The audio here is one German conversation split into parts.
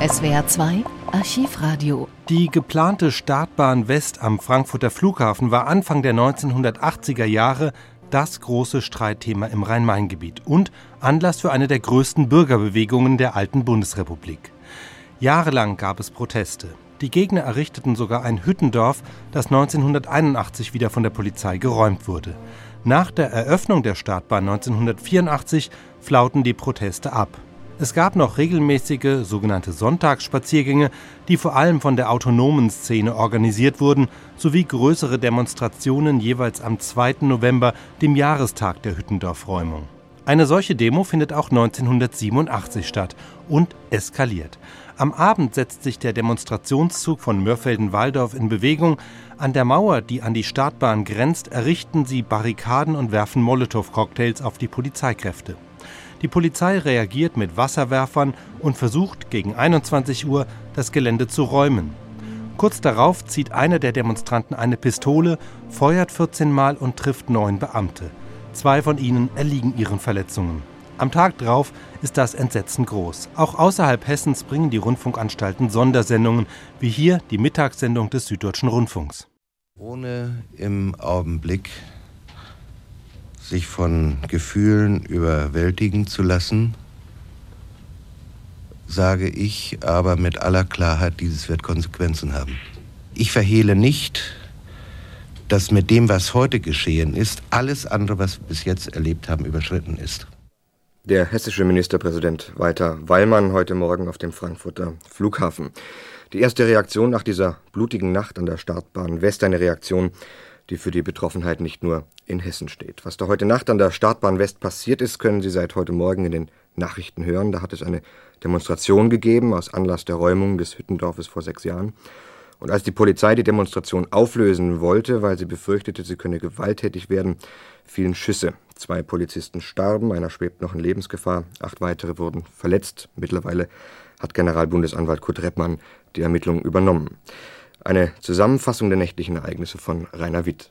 SWR 2 Archivradio. Die geplante Startbahn West am Frankfurter Flughafen war Anfang der 1980er Jahre das große Streitthema im Rhein-Main-Gebiet und Anlass für eine der größten Bürgerbewegungen der alten Bundesrepublik. Jahrelang gab es Proteste. Die Gegner errichteten sogar ein Hüttendorf, das 1981 wieder von der Polizei geräumt wurde. Nach der Eröffnung der Startbahn 1984 flauten die Proteste ab. Es gab noch regelmäßige sogenannte Sonntagsspaziergänge, die vor allem von der autonomen Szene organisiert wurden, sowie größere Demonstrationen jeweils am 2. November, dem Jahrestag der Hüttendorf-Räumung. Eine solche Demo findet auch 1987 statt und eskaliert. Am Abend setzt sich der Demonstrationszug von Mörfelden-Walldorf in Bewegung. An der Mauer, die an die Startbahn grenzt, errichten sie Barrikaden und werfen Molotow-Cocktails auf die Polizeikräfte. Die Polizei reagiert mit Wasserwerfern und versucht gegen 21 Uhr das Gelände zu räumen. Kurz darauf zieht einer der Demonstranten eine Pistole, feuert 14 Mal und trifft neun Beamte. Zwei von ihnen erliegen ihren Verletzungen. Am Tag drauf ist das Entsetzen groß. Auch außerhalb Hessens bringen die Rundfunkanstalten Sondersendungen, wie hier die Mittagssendung des Süddeutschen Rundfunks. Ohne im Augenblick sich von Gefühlen überwältigen zu lassen, sage ich aber mit aller Klarheit, dieses wird Konsequenzen haben. Ich verhehle nicht, dass mit dem, was heute geschehen ist, alles andere, was wir bis jetzt erlebt haben, überschritten ist. Der hessische Ministerpräsident Walter Wallmann heute Morgen auf dem Frankfurter Flughafen. Die erste Reaktion nach dieser blutigen Nacht an der Startbahn West, eine Reaktion, die für die Betroffenheit nicht nur in Hessen steht. Was da heute Nacht an der Startbahn West passiert ist, können Sie seit heute Morgen in den Nachrichten hören. Da hat es eine Demonstration gegeben aus Anlass der Räumung des Hüttendorfes vor sechs Jahren. Und als die Polizei die Demonstration auflösen wollte, weil sie befürchtete, sie könne gewalttätig werden, fielen Schüsse. Zwei Polizisten starben, einer schwebt noch in Lebensgefahr, acht weitere wurden verletzt. Mittlerweile hat Generalbundesanwalt Kurt Reppmann die Ermittlungen übernommen. Eine Zusammenfassung der nächtlichen Ereignisse von Rainer Witt.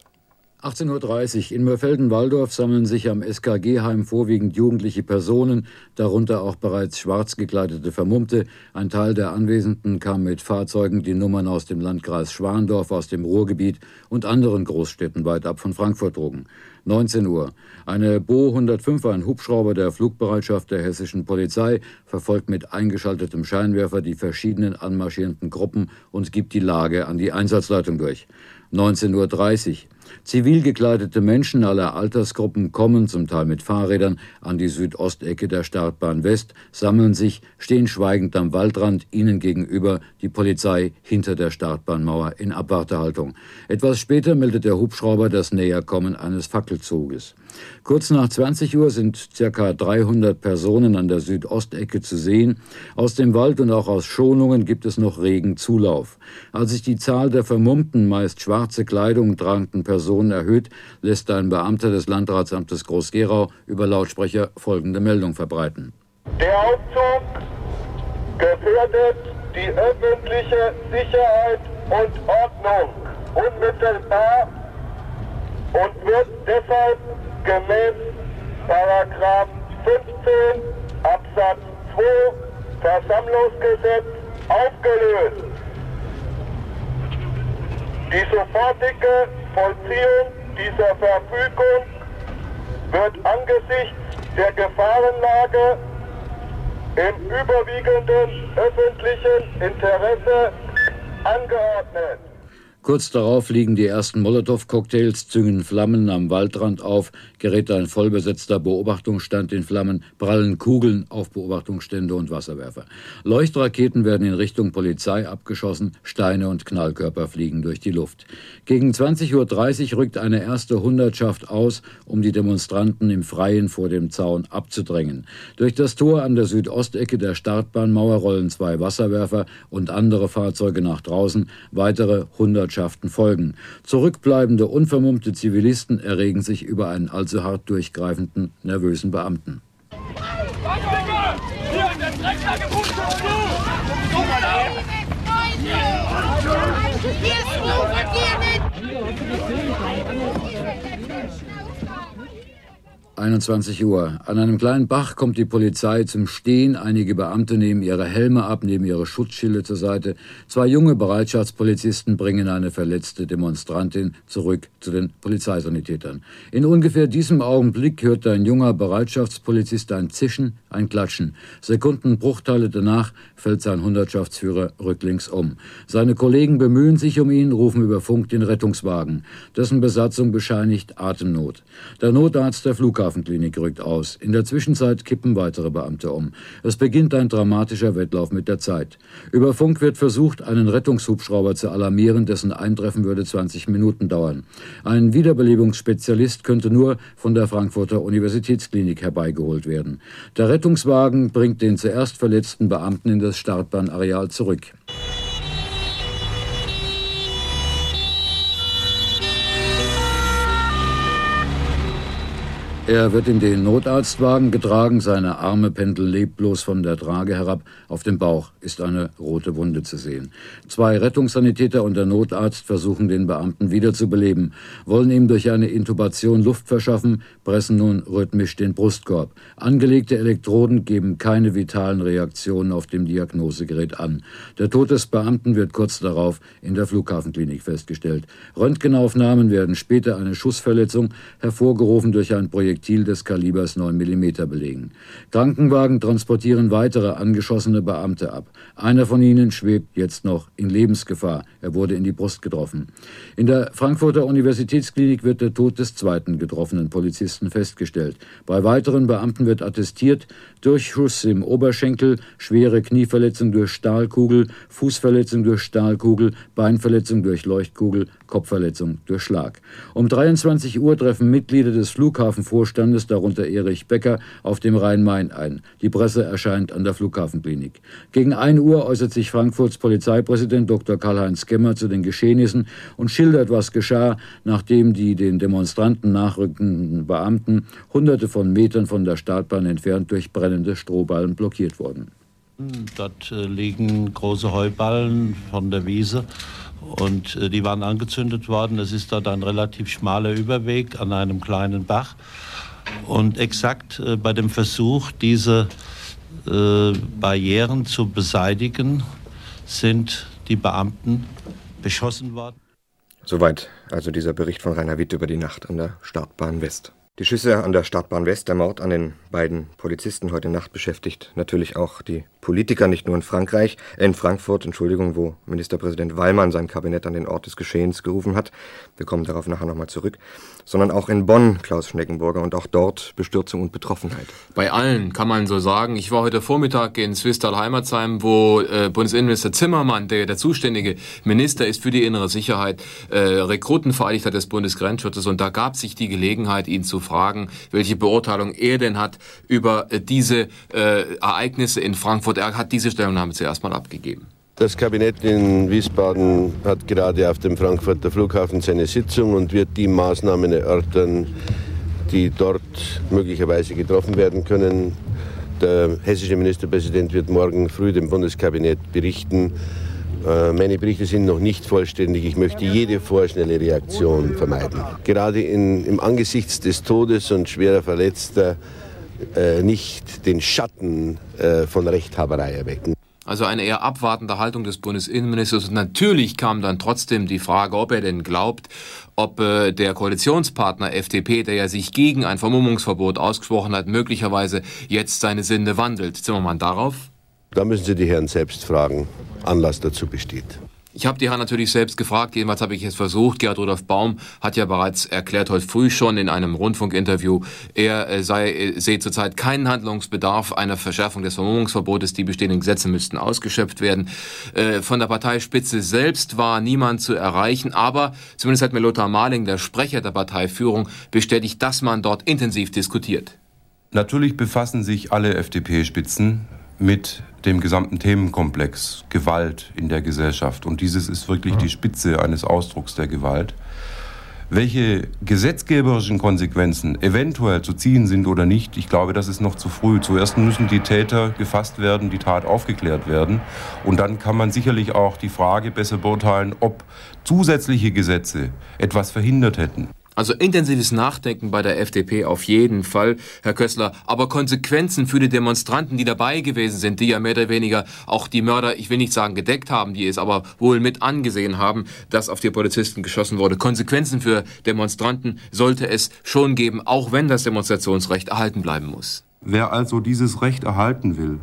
18.30 Uhr in Mörfelden-Walldorf sammeln sich am SKG-Heim vorwiegend jugendliche Personen, darunter auch bereits schwarz gekleidete Vermummte. Ein Teil der Anwesenden kam mit Fahrzeugen, die Nummern aus dem Landkreis Schwandorf, aus dem Ruhrgebiet und anderen Großstädten weit ab von Frankfurt trugen. 19 Uhr. Eine Bo 105, ein Hubschrauber der Flugbereitschaft der hessischen Polizei, verfolgt mit eingeschaltetem Scheinwerfer die verschiedenen anmarschierenden Gruppen und gibt die Lage an die Einsatzleitung durch. 19.30 Uhr. Zivil gekleidete Menschen aller Altersgruppen kommen, zum Teil mit Fahrrädern, an die Südostecke der Startbahn West, sammeln sich, stehen schweigend am Waldrand, ihnen gegenüber die Polizei hinter der Startbahnmauer in Abwartehaltung. Etwas später meldet der Hubschrauber das Näherkommen eines Fackelzuges. Kurz nach 20 Uhr sind ca. 300 Personen an der Südostecke zu sehen. Aus dem Wald und auch aus Schonungen gibt es noch regen Zulauf. Als sich die Zahl der vermummten, meist schwarze Kleidung tragenden Personen erhöht, lässt ein Beamter des Landratsamtes Groß-Gerau über Lautsprecher folgende Meldung verbreiten. Der Aufzug gefährdet die öffentliche Sicherheit und Ordnung unmittelbar und wird deshalb gemäß Paragraph 15 Absatz 2 Versammlungsgesetz aufgelöst. Die sofortige Vollziehung dieser Verfügung wird angesichts der Gefahrenlage im überwiegenden öffentlichen Interesse angeordnet. Kurz darauf liegen die ersten Molotow-Cocktails, züngen Flammen am Waldrand auf, gerät ein vollbesetzter Beobachtungsstand in Flammen, prallen Kugeln auf Beobachtungsstände und Wasserwerfer. Leuchtraketen werden in Richtung Polizei abgeschossen, Steine und Knallkörper fliegen durch die Luft. Gegen 20.30 Uhr rückt eine erste Hundertschaft aus, um die Demonstranten im Freien vor dem Zaun abzudrängen. Durch das Tor an der Südostecke der Startbahnmauer rollen zwei Wasserwerfer und andere Fahrzeuge nach draußen, weitere Hundertschaften Botschaften folgen. Zurückbleibende, unvermummte Zivilisten erregen sich über einen allzu hart durchgreifenden, nervösen Beamten. 21 Uhr. An einem kleinen Bach kommt die Polizei zum Stehen. Einige Beamte nehmen ihre Helme ab, nehmen ihre Schutzschilde zur Seite. Zwei junge Bereitschaftspolizisten bringen eine verletzte Demonstrantin zurück zu den Polizeisanitätern. In ungefähr diesem Augenblick hört ein junger Bereitschaftspolizist ein Zischen, ein Klatschen. Sekundenbruchteile danach fällt sein Hundertschaftsführer rücklings um. Seine Kollegen bemühen sich um ihn, rufen über Funk den Rettungswagen. Dessen Besatzung bescheinigt Atemnot. Der Notarzt der Flughafenklinik rückt aus. In der Zwischenzeit kippen weitere Beamte um. Es beginnt ein dramatischer Wettlauf mit der Zeit. Über Funk wird versucht, einen Rettungshubschrauber zu alarmieren, dessen Eintreffen würde 20 Minuten dauern. Ein Wiederbelebungsspezialist könnte nur von der Frankfurter Universitätsklinik herbeigeholt werden. Der Rettungswagen bringt den zuerst verletzten Beamten in das Startbahnareal zurück. Er wird in den Notarztwagen getragen, seine Arme pendeln leblos von der Trage herab. Auf dem Bauch ist eine rote Wunde zu sehen. Zwei Rettungssanitäter und der Notarzt versuchen den Beamten wiederzubeleben, wollen ihm durch eine Intubation Luft verschaffen, pressen nun rhythmisch den Brustkorb. Angelegte Elektroden geben keine vitalen Reaktionen auf dem Diagnosegerät an. Der Tod des Beamten wird kurz darauf in der Flughafenklinik festgestellt. Röntgenaufnahmen werden später eine Schussverletzung, hervorgerufen durch ein Projekt Projektil des Kalibers 9 mm belegen. Krankenwagen transportieren weitere angeschossene Beamte ab. Einer von ihnen schwebt jetzt noch in Lebensgefahr. Er wurde in die Brust getroffen. In der Frankfurter Universitätsklinik wird der Tod des zweiten getroffenen Polizisten festgestellt. Bei weiteren Beamten wird attestiert, Durchschuss im Oberschenkel, schwere Knieverletzung durch Stahlkugel, Fußverletzung durch Stahlkugel, Beinverletzung durch Leuchtkugel, Kopfverletzung durch Schlag. Um 23 Uhr treffen Mitglieder des Flughafenvorstandes, darunter Erich Becker, auf dem Rhein-Main ein. Die Presse erscheint an der Flughafenklinik. Gegen 1 Uhr äußert sich Frankfurts Polizeipräsident Dr. Karl-Heinz Gemmer zu den Geschehnissen und schildert, was geschah, nachdem die den Demonstranten nachrückenden Beamten hunderte von Metern von der Startbahn entfernt durch brennende Strohballen blockiert wurden. Dort äh, liegen große Heuballen von der Wiese und äh, die waren angezündet worden. Es ist dort ein relativ schmaler Überweg an einem kleinen Bach. Und exakt äh, bei dem Versuch, diese äh, Barrieren zu beseitigen, sind die Beamten beschossen worden. Soweit also dieser Bericht von Rainer Witt über die Nacht an der Startbahn West. Die Schüsse an der Startbahn West, der Mord an den beiden Polizisten heute Nacht beschäftigt natürlich auch die Politiker, nicht nur in Frankreich, äh in Frankfurt, Entschuldigung, wo Ministerpräsident Wallmann sein Kabinett an den Ort des Geschehens gerufen hat. Wir kommen darauf nachher nochmal zurück. Sondern auch in Bonn, Klaus Schneckenburger, und auch dort Bestürzung und Betroffenheit. Bei allen kann man so sagen. Ich war heute Vormittag in Swistal Heimatsheim, wo äh, Bundesinnenminister Zimmermann, der der zuständige Minister ist für die innere Sicherheit, äh, hat des Bundesgrenzschutzes. Und da gab sich die Gelegenheit, ihn zu fragen, welche Beurteilung er denn hat über äh, diese äh, Ereignisse in Frankfurt. Er hat diese Stellungnahme zuerst mal abgegeben. Das Kabinett in Wiesbaden hat gerade auf dem Frankfurter Flughafen seine Sitzung und wird die Maßnahmen erörtern, die dort möglicherweise getroffen werden können. Der hessische Ministerpräsident wird morgen früh dem Bundeskabinett berichten. Äh, meine Berichte sind noch nicht vollständig. Ich möchte jede vorschnelle Reaktion vermeiden. Gerade in, im Angesichts des Todes und schwerer Verletzter äh, nicht den Schatten äh, von Rechthaberei erwecken. Also eine eher abwartende Haltung des Bundesinnenministers. Und natürlich kam dann trotzdem die Frage, ob er denn glaubt, ob äh, der Koalitionspartner FDP, der ja sich gegen ein Vermummungsverbot ausgesprochen hat, möglicherweise jetzt seine Sinne wandelt. Zimmermann darauf? Da müssen Sie die Herren selbst fragen. Anlass dazu besteht. Ich habe die Herren natürlich selbst gefragt, jedenfalls habe ich es versucht. Gerhard Rudolf Baum hat ja bereits erklärt heute früh schon in einem Rundfunkinterview, er äh, sei, äh, sehe zurzeit keinen Handlungsbedarf einer Verschärfung des Vermummungsverbotes. Die bestehenden Gesetze müssten ausgeschöpft werden. Äh, von der Parteispitze selbst war niemand zu erreichen, aber zumindest hat mir Lothar Mahling, der Sprecher der Parteiführung, bestätigt, dass man dort intensiv diskutiert. Natürlich befassen sich alle FDP-Spitzen mit dem gesamten Themenkomplex Gewalt in der Gesellschaft. Und dieses ist wirklich die Spitze eines Ausdrucks der Gewalt. Welche gesetzgeberischen Konsequenzen eventuell zu ziehen sind oder nicht, ich glaube, das ist noch zu früh. Zuerst müssen die Täter gefasst werden, die Tat aufgeklärt werden. Und dann kann man sicherlich auch die Frage besser beurteilen, ob zusätzliche Gesetze etwas verhindert hätten. Also intensives Nachdenken bei der FDP auf jeden Fall, Herr Kössler. Aber Konsequenzen für die Demonstranten, die dabei gewesen sind, die ja mehr oder weniger auch die Mörder, ich will nicht sagen gedeckt haben, die es aber wohl mit angesehen haben, dass auf die Polizisten geschossen wurde. Konsequenzen für Demonstranten sollte es schon geben, auch wenn das Demonstrationsrecht erhalten bleiben muss. Wer also dieses Recht erhalten will,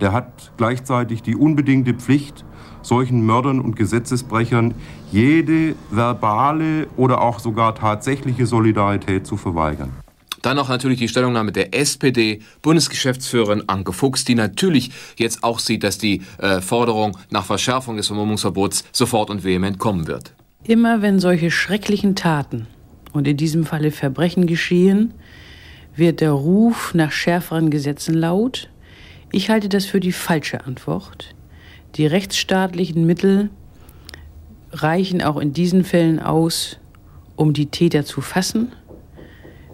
der hat gleichzeitig die unbedingte Pflicht, solchen Mördern und Gesetzesbrechern jede verbale oder auch sogar tatsächliche Solidarität zu verweigern. Dann noch natürlich die Stellungnahme der SPD-Bundesgeschäftsführerin Anke Fuchs, die natürlich jetzt auch sieht, dass die äh, Forderung nach Verschärfung des Vermummungsverbots sofort und vehement kommen wird. Immer wenn solche schrecklichen Taten und in diesem Falle Verbrechen geschehen, wird der Ruf nach schärferen Gesetzen laut. Ich halte das für die falsche Antwort. Die rechtsstaatlichen Mittel reichen auch in diesen Fällen aus, um die Täter zu fassen.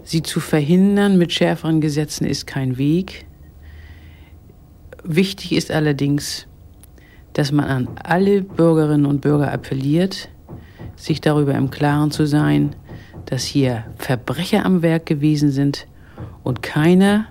Sie zu verhindern mit schärferen Gesetzen ist kein Weg. Wichtig ist allerdings, dass man an alle Bürgerinnen und Bürger appelliert, sich darüber im Klaren zu sein, dass hier Verbrecher am Werk gewesen sind und keiner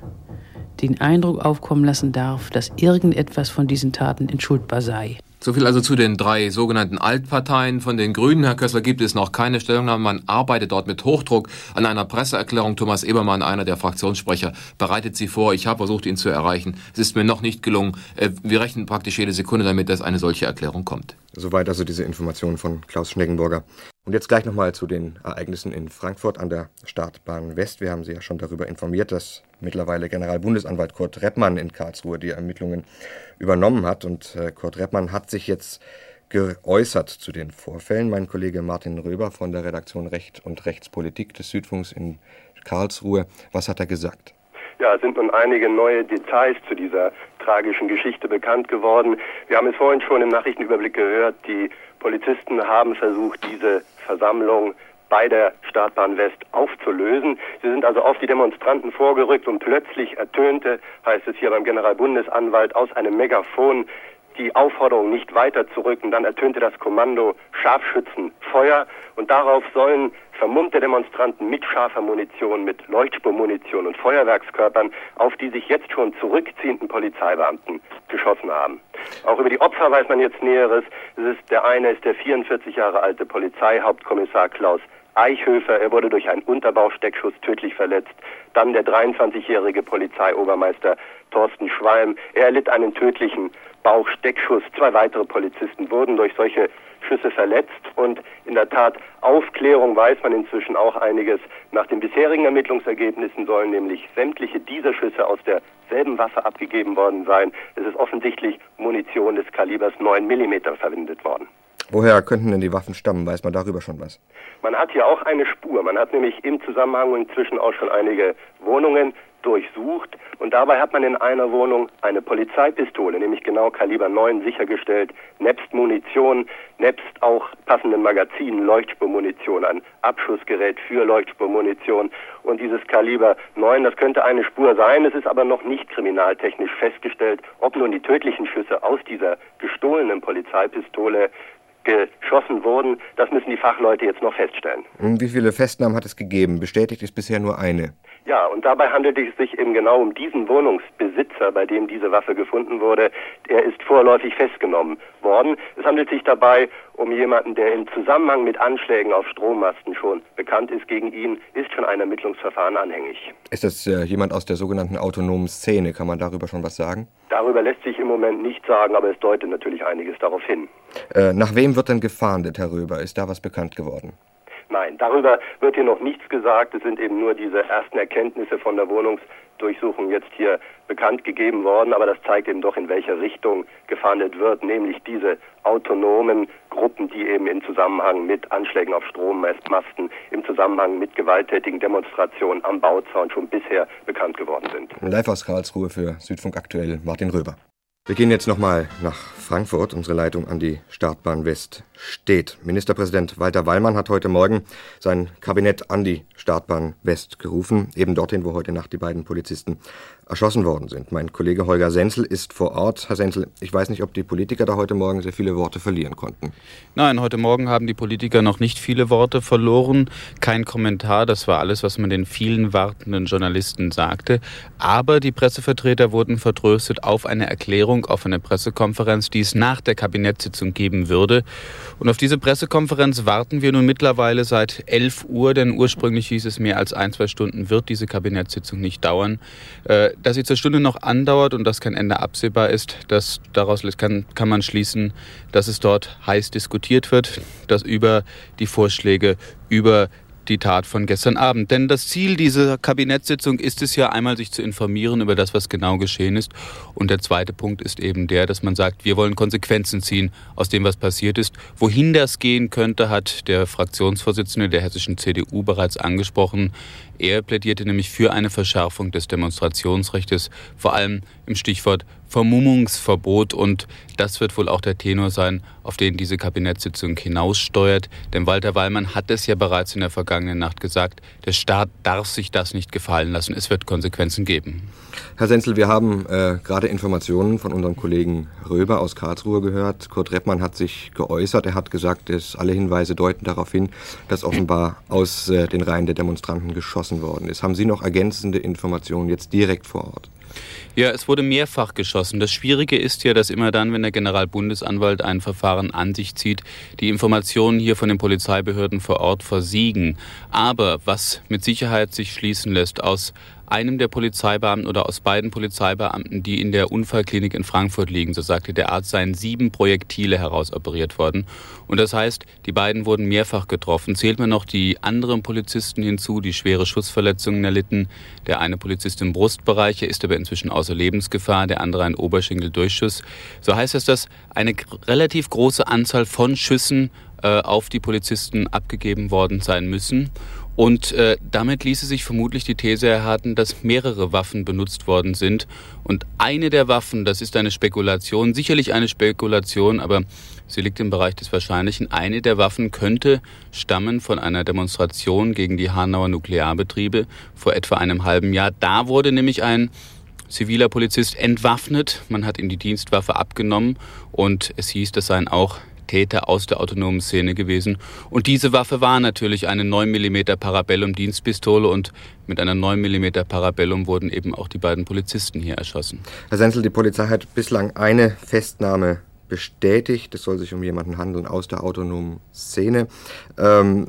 den Eindruck aufkommen lassen darf, dass irgendetwas von diesen Taten entschuldbar sei. So viel also zu den drei sogenannten Altparteien. Von den Grünen, Herr Kössler, gibt es noch keine Stellungnahme. Man arbeitet dort mit Hochdruck an einer Presseerklärung. Thomas Ebermann, einer der Fraktionssprecher, bereitet sie vor. Ich habe versucht, ihn zu erreichen. Es ist mir noch nicht gelungen. Äh, wir rechnen praktisch jede Sekunde damit, dass eine solche Erklärung kommt. Soweit also diese Informationen von Klaus Schneggenburger. Und jetzt gleich nochmal zu den Ereignissen in Frankfurt an der Startbahn West. Wir haben Sie ja schon darüber informiert, dass mittlerweile Generalbundesanwalt Kurt Reppmann in Karlsruhe die Ermittlungen übernommen hat. Und äh, Kurt Reppmann hat sich jetzt geäußert zu den Vorfällen. Mein Kollege Martin Röber von der Redaktion Recht und Rechtspolitik des Südfunks in Karlsruhe. Was hat er gesagt? Ja, es sind nun einige neue Details zu dieser tragischen Geschichte bekannt geworden. Wir haben es vorhin schon im Nachrichtenüberblick gehört. Die Polizisten haben versucht, diese Versammlung bei der Startbahn West aufzulösen. Sie sind also auf die Demonstranten vorgerückt und plötzlich ertönte, heißt es hier beim Generalbundesanwalt, aus einem Megafon die Aufforderung, nicht weiter zu rücken. Dann ertönte das Kommando Scharfschützenfeuer und darauf sollen vermummte Demonstranten mit scharfer Munition, mit Leuchtspurmunition und Feuerwerkskörpern auf die sich jetzt schon zurückziehenden Polizeibeamten geschossen haben. Auch über die Opfer weiß man jetzt Näheres. Es ist, der eine ist der 44 Jahre alte Polizeihauptkommissar Klaus Eichhöfer, er wurde durch einen Unterbausteckschuss tödlich verletzt. Dann der 23-jährige Polizeiobermeister Thorsten Schwalm, er erlitt einen tödlichen Bauchsteckschuss. Zwei weitere Polizisten wurden durch solche Schüsse verletzt und in der Tat Aufklärung weiß man inzwischen auch einiges. Nach den bisherigen Ermittlungsergebnissen sollen nämlich sämtliche dieser Schüsse aus derselben Waffe abgegeben worden sein. Es ist offensichtlich Munition des Kalibers 9 mm verwendet worden. Woher könnten denn die Waffen stammen? Weiß man darüber schon was? Man hat hier auch eine Spur. Man hat nämlich im Zusammenhang inzwischen auch schon einige Wohnungen durchsucht und dabei hat man in einer Wohnung eine Polizeipistole, nämlich genau Kaliber 9 sichergestellt, nebst Munition, nebst auch passenden Magazinen, Leuchtspurmunition, ein Abschussgerät für Leuchtspurmunition und dieses Kaliber 9, das könnte eine Spur sein, es ist aber noch nicht kriminaltechnisch festgestellt, ob nun die tödlichen Schüsse aus dieser gestohlenen Polizeipistole geschossen wurden. Das müssen die Fachleute jetzt noch feststellen. Wie viele Festnahmen hat es gegeben? Bestätigt ist bisher nur eine. Ja, und dabei handelt es sich eben genau um diesen Wohnungsbesitzer, bei dem diese Waffe gefunden wurde. Er ist vorläufig festgenommen worden. Es handelt sich dabei um jemanden, der im Zusammenhang mit Anschlägen auf Strommasten schon bekannt ist. Gegen ihn ist schon ein Ermittlungsverfahren anhängig. Ist das äh, jemand aus der sogenannten autonomen Szene? Kann man darüber schon was sagen? Darüber lässt sich im Moment nichts sagen, aber es deutet natürlich einiges darauf hin. Äh, nach wem wird denn gefahndet, Herr Röber? Ist da was bekannt geworden? Nein, darüber wird hier noch nichts gesagt. Es sind eben nur diese ersten Erkenntnisse von der Wohnungsdurchsuchung jetzt hier bekannt gegeben worden. Aber das zeigt eben doch, in welche Richtung gefahndet wird, nämlich diese autonomen Gruppen, die eben im Zusammenhang mit Anschlägen auf Strommasten, im Zusammenhang mit gewalttätigen Demonstrationen am Bauzaun schon bisher bekannt geworden sind. Live aus Karlsruhe für Südfunk aktuell Martin Röber. Wir gehen jetzt nochmal nach Frankfurt. Unsere Leitung an die Startbahn West steht. Ministerpräsident Walter Wallmann hat heute Morgen sein Kabinett an die Startbahn West gerufen, eben dorthin, wo heute Nacht die beiden Polizisten erschossen worden sind. Mein Kollege Holger Senzel ist vor Ort. Herr Senzel, ich weiß nicht, ob die Politiker da heute Morgen sehr viele Worte verlieren konnten. Nein, heute Morgen haben die Politiker noch nicht viele Worte verloren. Kein Kommentar, das war alles, was man den vielen wartenden Journalisten sagte. Aber die Pressevertreter wurden vertröstet auf eine Erklärung, auf eine Pressekonferenz, die es nach der Kabinettssitzung geben würde. Und auf diese Pressekonferenz warten wir nun mittlerweile seit 11 Uhr, denn ursprünglich hieß es, mehr als ein, zwei Stunden wird diese Kabinettssitzung nicht dauern. Äh, dass sie zur Stunde noch andauert und dass kein Ende absehbar ist, das, daraus kann, kann man schließen, dass es dort heiß diskutiert wird, dass über die Vorschläge, über die Tat von gestern Abend. Denn das Ziel dieser Kabinettssitzung ist es ja einmal, sich zu informieren über das, was genau geschehen ist. Und der zweite Punkt ist eben der, dass man sagt, wir wollen Konsequenzen ziehen aus dem, was passiert ist. Wohin das gehen könnte, hat der Fraktionsvorsitzende der hessischen CDU bereits angesprochen. Er plädierte nämlich für eine Verschärfung des Demonstrationsrechts, vor allem im Stichwort Vermummungsverbot. Und das wird wohl auch der Tenor sein, auf den diese Kabinettssitzung hinaussteuert. Denn Walter Wallmann hat es ja bereits in der vergangenen Nacht gesagt, der Staat darf sich das nicht gefallen lassen. Es wird Konsequenzen geben. Herr Senzel, wir haben äh, gerade Informationen von unserem Kollegen Röber aus Karlsruhe gehört. Kurt Reppmann hat sich geäußert. Er hat gesagt, dass alle Hinweise deuten darauf hin, dass offenbar aus äh, den Reihen der Demonstranten geschossen worden ist. Haben Sie noch ergänzende Informationen jetzt direkt vor Ort? Ja, es wurde mehrfach geschossen. Das Schwierige ist ja, dass immer dann, wenn der Generalbundesanwalt ein Verfahren an sich zieht, die Informationen hier von den Polizeibehörden vor Ort versiegen. Aber was mit Sicherheit sich schließen lässt aus einem der Polizeibeamten oder aus beiden Polizeibeamten, die in der Unfallklinik in Frankfurt liegen, so sagte der Arzt, seien sieben Projektile herausoperiert worden. Und das heißt, die beiden wurden mehrfach getroffen. Zählt man noch die anderen Polizisten hinzu, die schwere Schussverletzungen erlitten. Der eine Polizist im Brustbereich, er ist aber inzwischen außer Lebensgefahr, der andere ein Oberschenkeldurchschuss. So heißt es, dass eine relativ große Anzahl von Schüssen äh, auf die Polizisten abgegeben worden sein müssen. Und äh, damit ließe sich vermutlich die These erhalten, dass mehrere Waffen benutzt worden sind. Und eine der Waffen, das ist eine Spekulation, sicherlich eine Spekulation, aber sie liegt im Bereich des Wahrscheinlichen. Eine der Waffen könnte stammen von einer Demonstration gegen die Hanauer Nuklearbetriebe vor etwa einem halben Jahr. Da wurde nämlich ein ziviler Polizist entwaffnet. Man hat ihm die Dienstwaffe abgenommen und es hieß, das seien auch Täter aus der autonomen Szene gewesen. Und diese Waffe war natürlich eine 9 mm Parabellum Dienstpistole und mit einer 9 mm Parabellum wurden eben auch die beiden Polizisten hier erschossen. Herr Senzel, die Polizei hat bislang eine Festnahme bestätigt. Es soll sich um jemanden handeln aus der autonomen Szene. Ähm,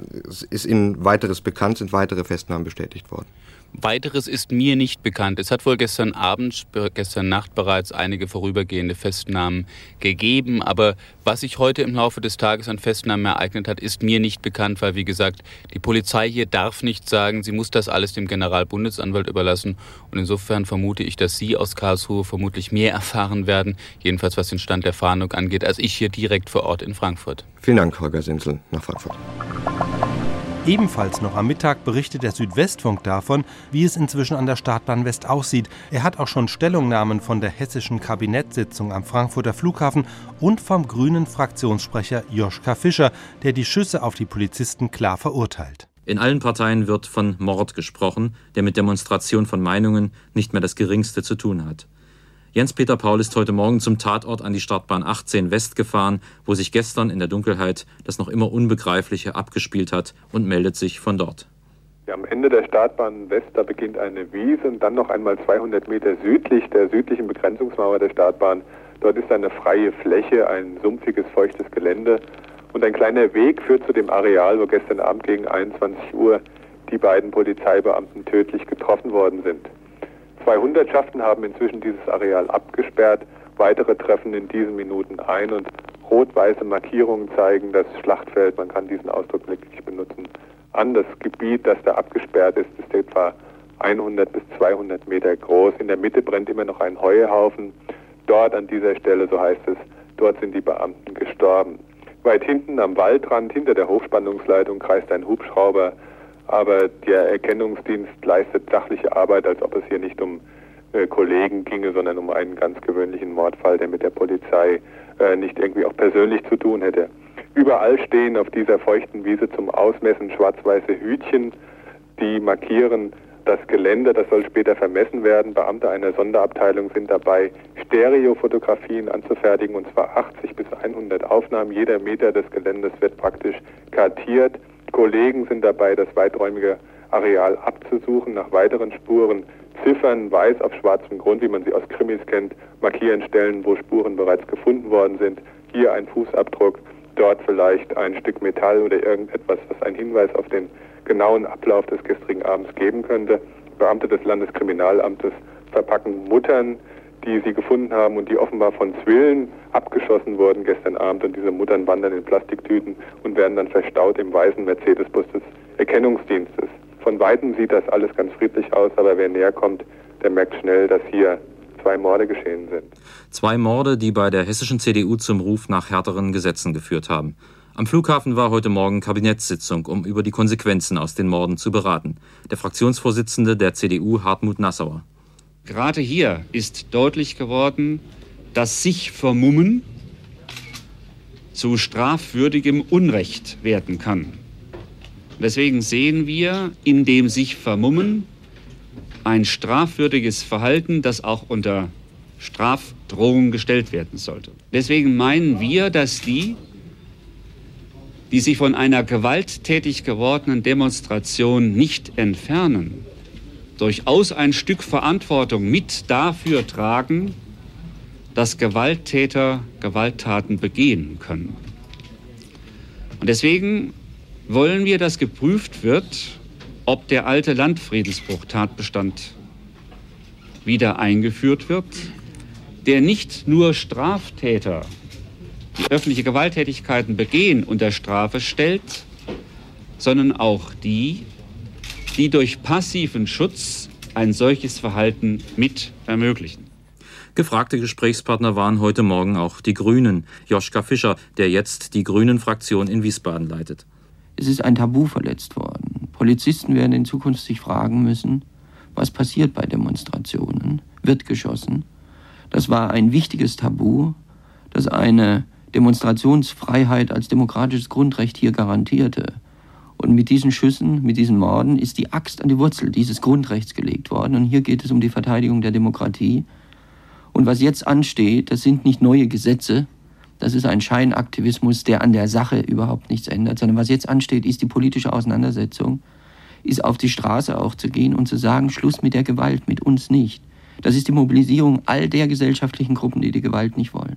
ist Ihnen weiteres bekannt? Sind weitere Festnahmen bestätigt worden? Weiteres ist mir nicht bekannt. Es hat wohl gestern Abend, gestern Nacht bereits einige vorübergehende Festnahmen gegeben. Aber was sich heute im Laufe des Tages an Festnahmen ereignet hat, ist mir nicht bekannt, weil, wie gesagt, die Polizei hier darf nicht sagen, sie muss das alles dem Generalbundesanwalt überlassen. Und insofern vermute ich, dass Sie aus Karlsruhe vermutlich mehr erfahren werden, jedenfalls was den Stand der Fahndung angeht, als ich hier direkt vor Ort in Frankfurt. Vielen Dank, Holger Sinsel, nach Frankfurt. Ebenfalls noch am Mittag berichtet der Südwestfunk davon, wie es inzwischen an der Startbahn West aussieht. Er hat auch schon Stellungnahmen von der hessischen Kabinettssitzung am Frankfurter Flughafen und vom grünen Fraktionssprecher Joschka Fischer, der die Schüsse auf die Polizisten klar verurteilt. In allen Parteien wird von Mord gesprochen, der mit Demonstration von Meinungen nicht mehr das geringste zu tun hat. Jens-Peter Paul ist heute Morgen zum Tatort an die Startbahn 18 West gefahren, wo sich gestern in der Dunkelheit das noch immer Unbegreifliche abgespielt hat und meldet sich von dort. Am Ende der Startbahn West, da beginnt eine Wiese und dann noch einmal 200 Meter südlich der südlichen Begrenzungsmauer der Startbahn. Dort ist eine freie Fläche, ein sumpfiges, feuchtes Gelände und ein kleiner Weg führt zu dem Areal, wo gestern Abend gegen 21 Uhr die beiden Polizeibeamten tödlich getroffen worden sind. Zwei Hundertschaften haben inzwischen dieses Areal abgesperrt. Weitere treffen in diesen Minuten ein und rot-weiße Markierungen zeigen das Schlachtfeld, man kann diesen Ausdruck wirklich benutzen, an. Das Gebiet, das da abgesperrt ist, ist etwa 100 bis 200 Meter groß. In der Mitte brennt immer noch ein Heuhaufen. Dort an dieser Stelle, so heißt es, dort sind die Beamten gestorben. Weit hinten am Waldrand, hinter der Hochspannungsleitung, kreist ein Hubschrauber aber der Erkennungsdienst leistet sachliche Arbeit, als ob es hier nicht um äh, Kollegen ginge, sondern um einen ganz gewöhnlichen Mordfall, der mit der Polizei äh, nicht irgendwie auch persönlich zu tun hätte. Überall stehen auf dieser feuchten Wiese zum Ausmessen schwarz-weiße Hütchen, die markieren das Gelände, das soll später vermessen werden. Beamte einer Sonderabteilung sind dabei, Stereofotografien anzufertigen, und zwar 80 bis 100 Aufnahmen. Jeder Meter des Geländes wird praktisch kartiert. Kollegen sind dabei, das weiträumige Areal abzusuchen, nach weiteren Spuren Ziffern weiß auf schwarzem Grund, wie man sie aus Krimis kennt, markieren Stellen, wo Spuren bereits gefunden worden sind. Hier ein Fußabdruck, dort vielleicht ein Stück Metall oder irgendetwas, was einen Hinweis auf den genauen Ablauf des gestrigen Abends geben könnte. Beamte des Landeskriminalamtes verpacken Muttern, die sie gefunden haben und die offenbar von Zwillen abgeschossen wurden gestern Abend. Und diese Muttern wandern in Plastiktüten und werden dann verstaut im weißen Mercedes-Bus des Erkennungsdienstes. Von weitem sieht das alles ganz friedlich aus, aber wer näher kommt, der merkt schnell, dass hier zwei Morde geschehen sind. Zwei Morde, die bei der hessischen CDU zum Ruf nach härteren Gesetzen geführt haben. Am Flughafen war heute Morgen Kabinettssitzung, um über die Konsequenzen aus den Morden zu beraten. Der Fraktionsvorsitzende der CDU, Hartmut Nassauer. Gerade hier ist deutlich geworden, dass sich Vermummen zu strafwürdigem Unrecht werden kann. Deswegen sehen wir in dem sich vermummen ein strafwürdiges Verhalten, das auch unter Strafdrohung gestellt werden sollte. Deswegen meinen wir, dass die, die sich von einer gewalttätig gewordenen Demonstration nicht entfernen, durchaus ein Stück Verantwortung mit dafür tragen, dass Gewalttäter Gewalttaten begehen können. Und deswegen wollen wir, dass geprüft wird, ob der alte Landfriedensbruch-Tatbestand wieder eingeführt wird, der nicht nur Straftäter, die öffentliche Gewalttätigkeiten begehen, unter Strafe stellt, sondern auch die, die durch passiven Schutz ein solches Verhalten mit ermöglichen. Gefragte Gesprächspartner waren heute Morgen auch die Grünen. Joschka Fischer, der jetzt die Grünen-Fraktion in Wiesbaden leitet. Es ist ein Tabu verletzt worden. Polizisten werden in Zukunft sich fragen müssen, was passiert bei Demonstrationen? Wird geschossen? Das war ein wichtiges Tabu, das eine Demonstrationsfreiheit als demokratisches Grundrecht hier garantierte. Und mit diesen Schüssen, mit diesen Morden ist die Axt an die Wurzel dieses Grundrechts gelegt worden. Und hier geht es um die Verteidigung der Demokratie. Und was jetzt ansteht, das sind nicht neue Gesetze, das ist ein Scheinaktivismus, der an der Sache überhaupt nichts ändert, sondern was jetzt ansteht, ist die politische Auseinandersetzung, ist auf die Straße auch zu gehen und zu sagen, Schluss mit der Gewalt, mit uns nicht. Das ist die Mobilisierung all der gesellschaftlichen Gruppen, die die Gewalt nicht wollen.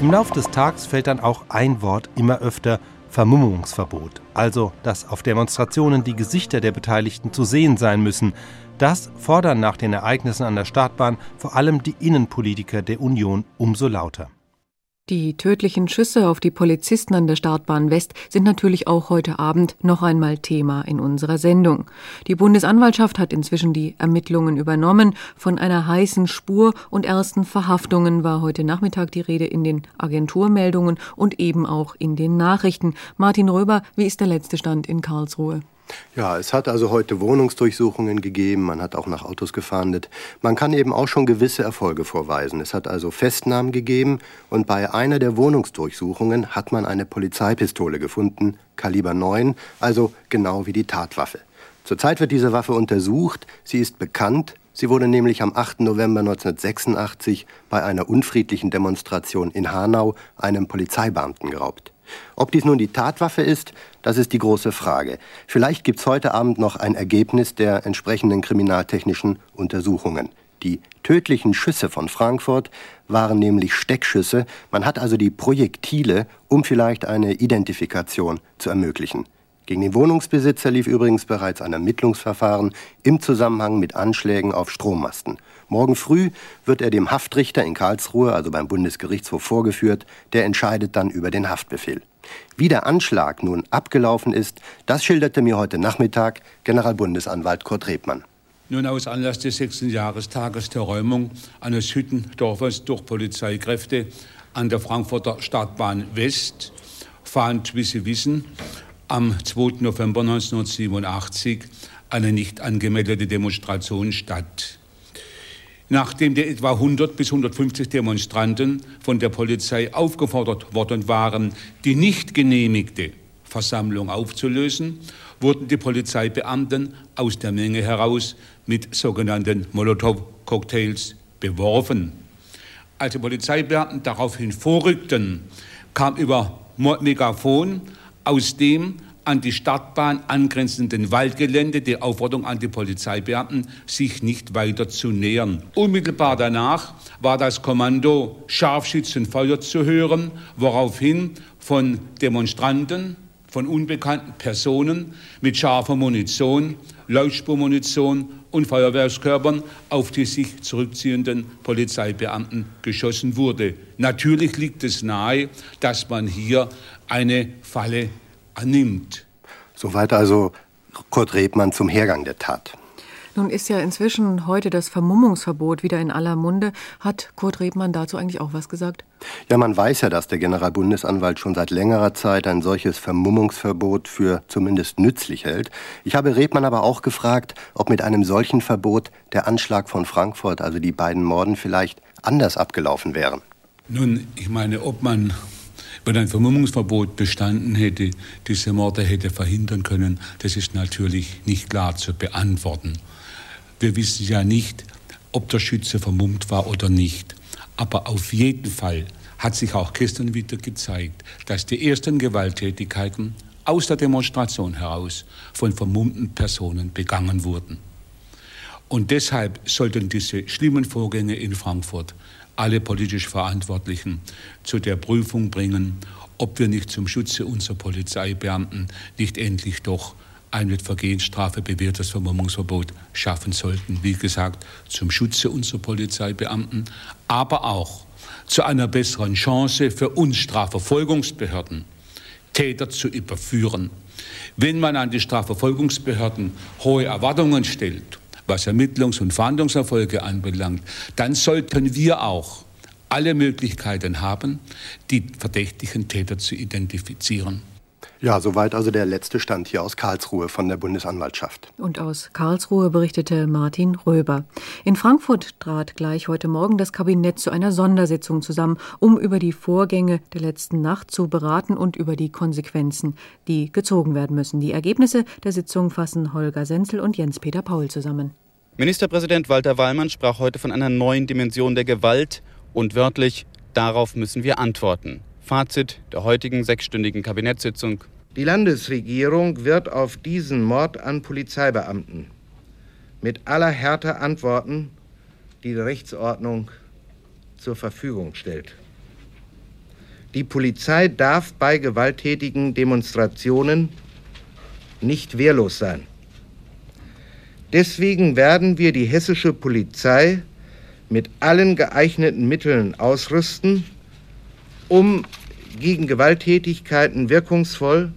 Im Laufe des Tags fällt dann auch ein Wort immer öfter Vermummungsverbot. Also, dass auf Demonstrationen die Gesichter der Beteiligten zu sehen sein müssen, das fordern nach den Ereignissen an der Startbahn vor allem die Innenpolitiker der Union umso lauter. Die tödlichen Schüsse auf die Polizisten an der Startbahn West sind natürlich auch heute Abend noch einmal Thema in unserer Sendung. Die Bundesanwaltschaft hat inzwischen die Ermittlungen übernommen. Von einer heißen Spur und ersten Verhaftungen war heute Nachmittag die Rede in den Agenturmeldungen und eben auch in den Nachrichten. Martin Röber, wie ist der letzte Stand in Karlsruhe? Ja, es hat also heute Wohnungsdurchsuchungen gegeben, man hat auch nach Autos gefahndet. Man kann eben auch schon gewisse Erfolge vorweisen. Es hat also Festnahmen gegeben und bei einer der Wohnungsdurchsuchungen hat man eine Polizeipistole gefunden, Kaliber 9, also genau wie die Tatwaffe. Zurzeit wird diese Waffe untersucht, sie ist bekannt, sie wurde nämlich am 8. November 1986 bei einer unfriedlichen Demonstration in Hanau einem Polizeibeamten geraubt. Ob dies nun die Tatwaffe ist, das ist die große Frage. Vielleicht gibt es heute Abend noch ein Ergebnis der entsprechenden kriminaltechnischen Untersuchungen. Die tödlichen Schüsse von Frankfurt waren nämlich Steckschüsse. Man hat also die Projektile, um vielleicht eine Identifikation zu ermöglichen. Gegen den Wohnungsbesitzer lief übrigens bereits ein Ermittlungsverfahren im Zusammenhang mit Anschlägen auf Strommasten. Morgen früh wird er dem Haftrichter in Karlsruhe, also beim Bundesgerichtshof, vorgeführt. Der entscheidet dann über den Haftbefehl. Wie der Anschlag nun abgelaufen ist, das schilderte mir heute Nachmittag Generalbundesanwalt Kurt Rebmann. Nun aus Anlass des sechsten Jahrestages der Räumung eines Hüttendorfes durch Polizeikräfte an der Frankfurter Startbahn West fand, wie Sie wissen, am 2. November 1987 eine nicht angemeldete Demonstration statt. Nachdem die etwa 100 bis 150 Demonstranten von der Polizei aufgefordert worden waren, die nicht genehmigte Versammlung aufzulösen, wurden die Polizeibeamten aus der Menge heraus mit sogenannten Molotow-Cocktails beworfen. Als die Polizeibeamten daraufhin vorrückten, kam über Megafon aus dem an die Startbahn angrenzenden Waldgelände die Aufforderung an die Polizeibeamten, sich nicht weiter zu nähern. Unmittelbar danach war das Kommando Scharfschützenfeuer zu hören, woraufhin von Demonstranten, von unbekannten Personen mit scharfer Munition, Leuchtspurmunition und Feuerwehrskörpern auf die sich zurückziehenden Polizeibeamten geschossen wurde. Natürlich liegt es nahe, dass man hier eine Falle annimmt. Soweit also Kurt Rebmann zum Hergang der Tat. Nun ist ja inzwischen heute das Vermummungsverbot wieder in aller Munde. Hat Kurt Rebmann dazu eigentlich auch was gesagt? Ja, man weiß ja, dass der Generalbundesanwalt schon seit längerer Zeit ein solches Vermummungsverbot für zumindest nützlich hält. Ich habe Rebmann aber auch gefragt, ob mit einem solchen Verbot der Anschlag von Frankfurt, also die beiden Morden, vielleicht anders abgelaufen wären. Nun, ich meine, ob man wenn ein Vermummungsverbot bestanden hätte, diese Morde hätte verhindern können, das ist natürlich nicht klar zu beantworten. Wir wissen ja nicht, ob der Schütze vermummt war oder nicht. Aber auf jeden Fall hat sich auch gestern wieder gezeigt, dass die ersten Gewalttätigkeiten aus der Demonstration heraus von vermummten Personen begangen wurden. Und deshalb sollten diese schlimmen Vorgänge in Frankfurt alle politisch Verantwortlichen zu der Prüfung bringen, ob wir nicht zum Schutze unserer Polizeibeamten nicht endlich doch ein mit Vergehensstrafe bewährtes Vermummungsverbot schaffen sollten. Wie gesagt, zum Schutze unserer Polizeibeamten, aber auch zu einer besseren Chance für uns Strafverfolgungsbehörden, Täter zu überführen. Wenn man an die Strafverfolgungsbehörden hohe Erwartungen stellt was Ermittlungs- und Fahndungserfolge anbelangt, dann sollten wir auch alle Möglichkeiten haben, die verdächtigen Täter zu identifizieren. Ja, soweit also der letzte Stand hier aus Karlsruhe von der Bundesanwaltschaft. Und aus Karlsruhe berichtete Martin Röber. In Frankfurt trat gleich heute Morgen das Kabinett zu einer Sondersitzung zusammen, um über die Vorgänge der letzten Nacht zu beraten und über die Konsequenzen, die gezogen werden müssen. Die Ergebnisse der Sitzung fassen Holger Senzel und Jens-Peter Paul zusammen. Ministerpräsident Walter Wallmann sprach heute von einer neuen Dimension der Gewalt und wörtlich, darauf müssen wir antworten. Fazit der heutigen sechsstündigen Kabinettssitzung. Die Landesregierung wird auf diesen Mord an Polizeibeamten mit aller Härte antworten, die die Rechtsordnung zur Verfügung stellt. Die Polizei darf bei gewalttätigen Demonstrationen nicht wehrlos sein. Deswegen werden wir die hessische Polizei mit allen geeigneten Mitteln ausrüsten, um gegen Gewalttätigkeiten wirkungsvoll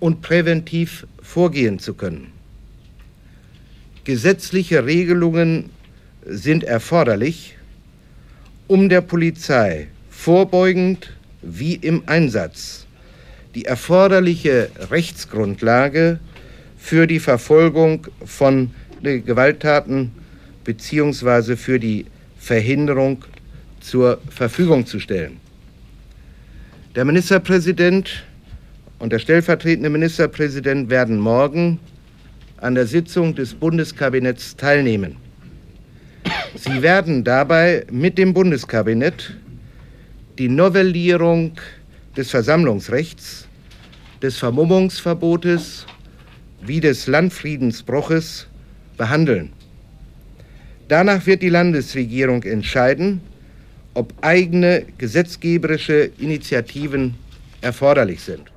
und präventiv vorgehen zu können. Gesetzliche Regelungen sind erforderlich, um der Polizei vorbeugend wie im Einsatz die erforderliche Rechtsgrundlage für die Verfolgung von Gewalttaten bzw. für die Verhinderung zur Verfügung zu stellen. Der Ministerpräsident und der stellvertretende Ministerpräsident werden morgen an der Sitzung des Bundeskabinetts teilnehmen. Sie werden dabei mit dem Bundeskabinett die Novellierung des Versammlungsrechts, des Vermummungsverbotes wie des Landfriedensbruches behandeln. Danach wird die Landesregierung entscheiden, ob eigene gesetzgeberische Initiativen erforderlich sind.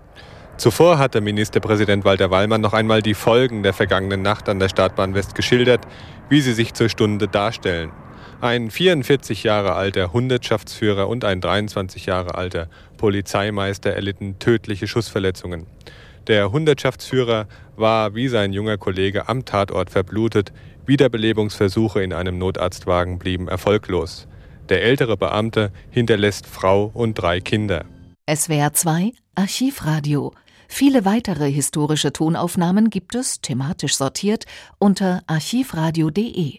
Zuvor hatte Ministerpräsident Walter Wallmann noch einmal die Folgen der vergangenen Nacht an der Startbahn West geschildert, wie sie sich zur Stunde darstellen. Ein 44 Jahre alter Hundertschaftsführer und ein 23 Jahre alter Polizeimeister erlitten tödliche Schussverletzungen. Der Hundertschaftsführer war wie sein junger Kollege am Tatort verblutet, Wiederbelebungsversuche in einem Notarztwagen blieben erfolglos. Der ältere Beamte hinterlässt Frau und drei Kinder. SWR 2 Archivradio Viele weitere historische Tonaufnahmen gibt es, thematisch sortiert, unter archivradio.de.